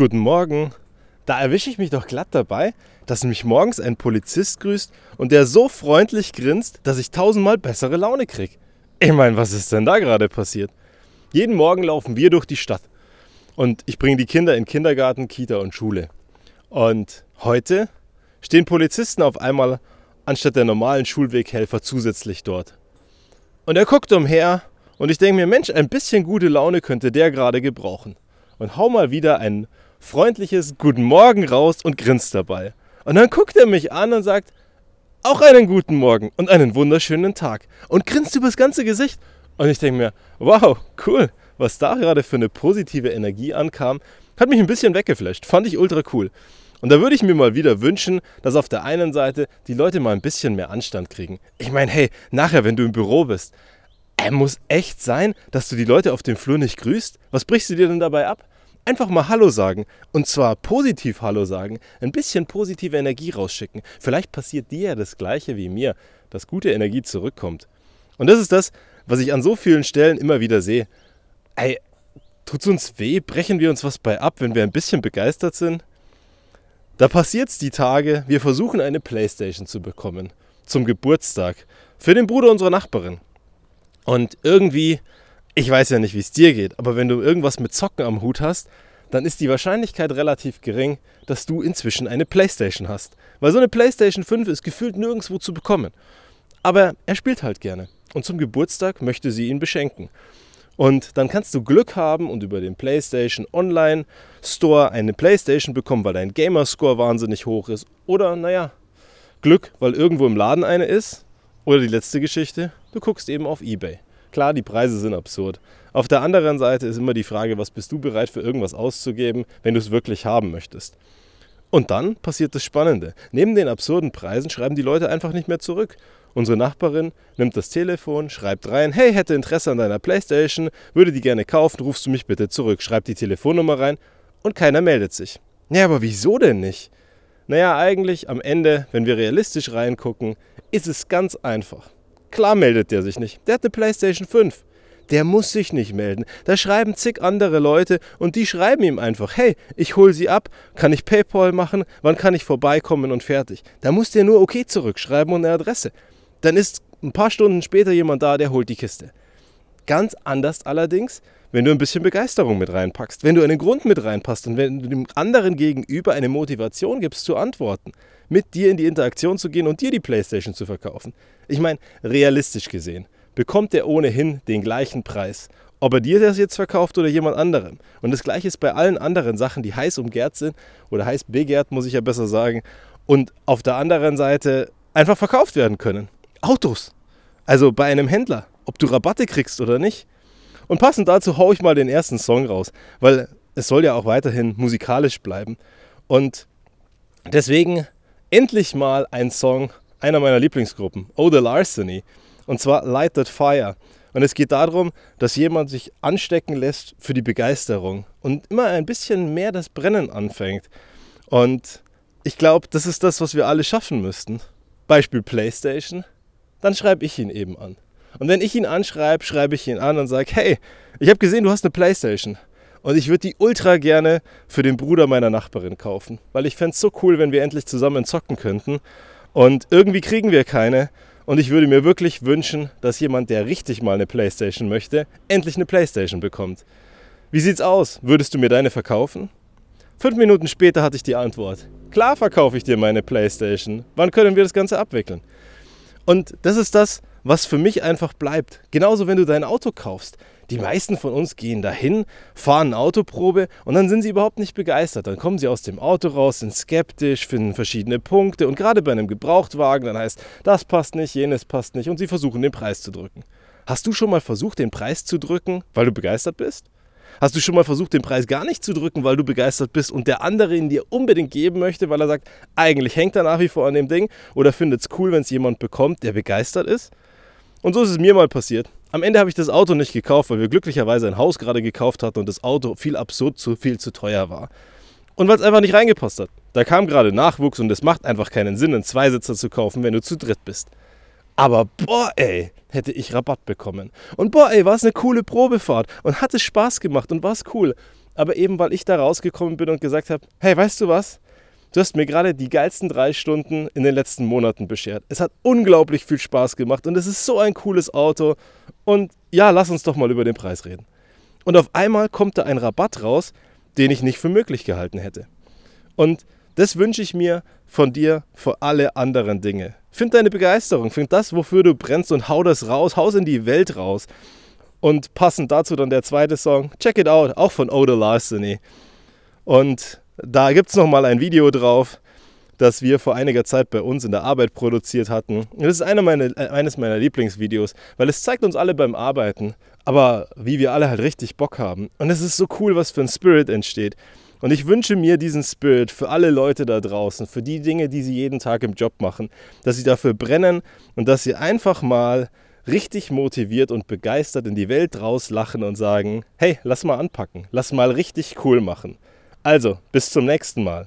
Guten Morgen. Da erwische ich mich doch glatt dabei, dass mich morgens ein Polizist grüßt und der so freundlich grinst, dass ich tausendmal bessere Laune krieg. Ich meine, was ist denn da gerade passiert? Jeden Morgen laufen wir durch die Stadt und ich bringe die Kinder in Kindergarten, Kita und Schule. Und heute stehen Polizisten auf einmal anstatt der normalen Schulweghelfer zusätzlich dort. Und er guckt umher und ich denke mir, Mensch, ein bisschen gute Laune könnte der gerade gebrauchen. Und hau mal wieder ein freundliches Guten Morgen raus und grinst dabei. Und dann guckt er mich an und sagt, auch einen guten Morgen und einen wunderschönen Tag. Und grinst übers ganze Gesicht. Und ich denke mir, wow, cool, was da gerade für eine positive Energie ankam, hat mich ein bisschen weggeflasht. Fand ich ultra cool. Und da würde ich mir mal wieder wünschen, dass auf der einen Seite die Leute mal ein bisschen mehr Anstand kriegen. Ich meine, hey, nachher, wenn du im Büro bist, er muss echt sein, dass du die Leute auf dem Flur nicht grüßt. Was brichst du dir denn dabei ab? Einfach mal Hallo sagen. Und zwar positiv Hallo sagen. Ein bisschen positive Energie rausschicken. Vielleicht passiert dir ja das Gleiche wie mir, dass gute Energie zurückkommt. Und das ist das, was ich an so vielen Stellen immer wieder sehe. Ey, tut's uns weh? Brechen wir uns was bei ab, wenn wir ein bisschen begeistert sind? Da passiert's die Tage, wir versuchen eine Playstation zu bekommen. Zum Geburtstag. Für den Bruder unserer Nachbarin. Und irgendwie ich weiß ja nicht, wie es dir geht, aber wenn du irgendwas mit Zocken am Hut hast, dann ist die Wahrscheinlichkeit relativ gering, dass du inzwischen eine Playstation hast. Weil so eine Playstation 5 ist gefühlt nirgendwo zu bekommen. Aber er spielt halt gerne. Und zum Geburtstag möchte sie ihn beschenken. Und dann kannst du Glück haben und über den PlayStation Online Store eine PlayStation bekommen, weil dein Gamerscore wahnsinnig hoch ist. Oder, naja, Glück, weil irgendwo im Laden eine ist. Oder die letzte Geschichte, du guckst eben auf eBay. Klar, die Preise sind absurd. Auf der anderen Seite ist immer die Frage, was bist du bereit für irgendwas auszugeben, wenn du es wirklich haben möchtest. Und dann passiert das Spannende. Neben den absurden Preisen schreiben die Leute einfach nicht mehr zurück. Unsere Nachbarin nimmt das Telefon, schreibt rein, hey, hätte Interesse an deiner Playstation, würde die gerne kaufen, rufst du mich bitte zurück, schreibt die Telefonnummer rein und keiner meldet sich. Ja, aber wieso denn nicht? Naja, eigentlich am Ende, wenn wir realistisch reingucken, ist es ganz einfach. Klar meldet der sich nicht. Der hat eine PlayStation 5. Der muss sich nicht melden. Da schreiben zig andere Leute und die schreiben ihm einfach, hey, ich hole sie ab, kann ich PayPal machen, wann kann ich vorbeikommen und fertig. Da muss der nur okay zurückschreiben und eine Adresse. Dann ist ein paar Stunden später jemand da, der holt die Kiste. Ganz anders allerdings, wenn du ein bisschen Begeisterung mit reinpackst, wenn du einen Grund mit reinpasst und wenn du dem anderen gegenüber eine Motivation gibst zu antworten, mit dir in die Interaktion zu gehen und dir die Playstation zu verkaufen. Ich meine, realistisch gesehen, bekommt er ohnehin den gleichen Preis, ob er dir das jetzt verkauft oder jemand anderem. Und das gleiche ist bei allen anderen Sachen, die heiß umgehrt sind oder heiß begehrt, muss ich ja besser sagen, und auf der anderen Seite einfach verkauft werden können. Autos. Also bei einem Händler, ob du Rabatte kriegst oder nicht. Und passend dazu haue ich mal den ersten Song raus, weil es soll ja auch weiterhin musikalisch bleiben. Und deswegen endlich mal ein Song einer meiner Lieblingsgruppen, Oh the Larceny, und zwar Light That Fire. Und es geht darum, dass jemand sich anstecken lässt für die Begeisterung und immer ein bisschen mehr das Brennen anfängt. Und ich glaube, das ist das, was wir alle schaffen müssten. Beispiel PlayStation, dann schreibe ich ihn eben an. Und wenn ich ihn anschreibe, schreibe ich ihn an und sage, hey, ich habe gesehen, du hast eine Playstation. Und ich würde die ultra gerne für den Bruder meiner Nachbarin kaufen. Weil ich fände es so cool, wenn wir endlich zusammen zocken könnten. Und irgendwie kriegen wir keine. Und ich würde mir wirklich wünschen, dass jemand, der richtig mal eine Playstation möchte, endlich eine Playstation bekommt. Wie sieht's aus? Würdest du mir deine verkaufen? Fünf Minuten später hatte ich die Antwort. Klar verkaufe ich dir meine Playstation. Wann können wir das Ganze abwickeln? Und das ist das, was für mich einfach bleibt. Genauso, wenn du dein Auto kaufst. Die meisten von uns gehen dahin, fahren eine Autoprobe und dann sind sie überhaupt nicht begeistert. Dann kommen sie aus dem Auto raus, sind skeptisch, finden verschiedene Punkte und gerade bei einem Gebrauchtwagen, dann heißt, das passt nicht, jenes passt nicht und sie versuchen den Preis zu drücken. Hast du schon mal versucht, den Preis zu drücken, weil du begeistert bist? Hast du schon mal versucht, den Preis gar nicht zu drücken, weil du begeistert bist und der andere ihn dir unbedingt geben möchte, weil er sagt, eigentlich hängt er nach wie vor an dem Ding oder findet es cool, wenn es jemand bekommt, der begeistert ist? Und so ist es mir mal passiert. Am Ende habe ich das Auto nicht gekauft, weil wir glücklicherweise ein Haus gerade gekauft hatten und das Auto viel absurd zu viel zu teuer war. Und weil es einfach nicht reingepasst hat. Da kam gerade Nachwuchs und es macht einfach keinen Sinn, einen Zweisitzer zu kaufen, wenn du zu dritt bist. Aber boah, ey, hätte ich Rabatt bekommen. Und boah, ey, war es eine coole Probefahrt und hat es Spaß gemacht und war es cool. aber eben weil ich da rausgekommen bin und gesagt habe, hey, weißt du was? Du hast mir gerade die geilsten drei Stunden in den letzten Monaten beschert. Es hat unglaublich viel Spaß gemacht und es ist so ein cooles Auto. Und ja, lass uns doch mal über den Preis reden. Und auf einmal kommt da ein Rabatt raus, den ich nicht für möglich gehalten hätte. Und das wünsche ich mir von dir vor alle anderen Dinge. Find deine Begeisterung, find das, wofür du brennst und hau das raus, haus in die Welt raus. Und passend dazu dann der zweite Song, Check It Out, auch von Oda Larceny. Und da gibt es nochmal ein Video drauf, das wir vor einiger Zeit bei uns in der Arbeit produziert hatten. Das ist eine meiner, äh, eines meiner Lieblingsvideos, weil es zeigt uns alle beim Arbeiten, aber wie wir alle halt richtig Bock haben. Und es ist so cool, was für ein Spirit entsteht. Und ich wünsche mir diesen Spirit für alle Leute da draußen, für die Dinge, die sie jeden Tag im Job machen, dass sie dafür brennen und dass sie einfach mal richtig motiviert und begeistert in die Welt rauslachen und sagen, hey, lass mal anpacken, lass mal richtig cool machen. Also, bis zum nächsten Mal.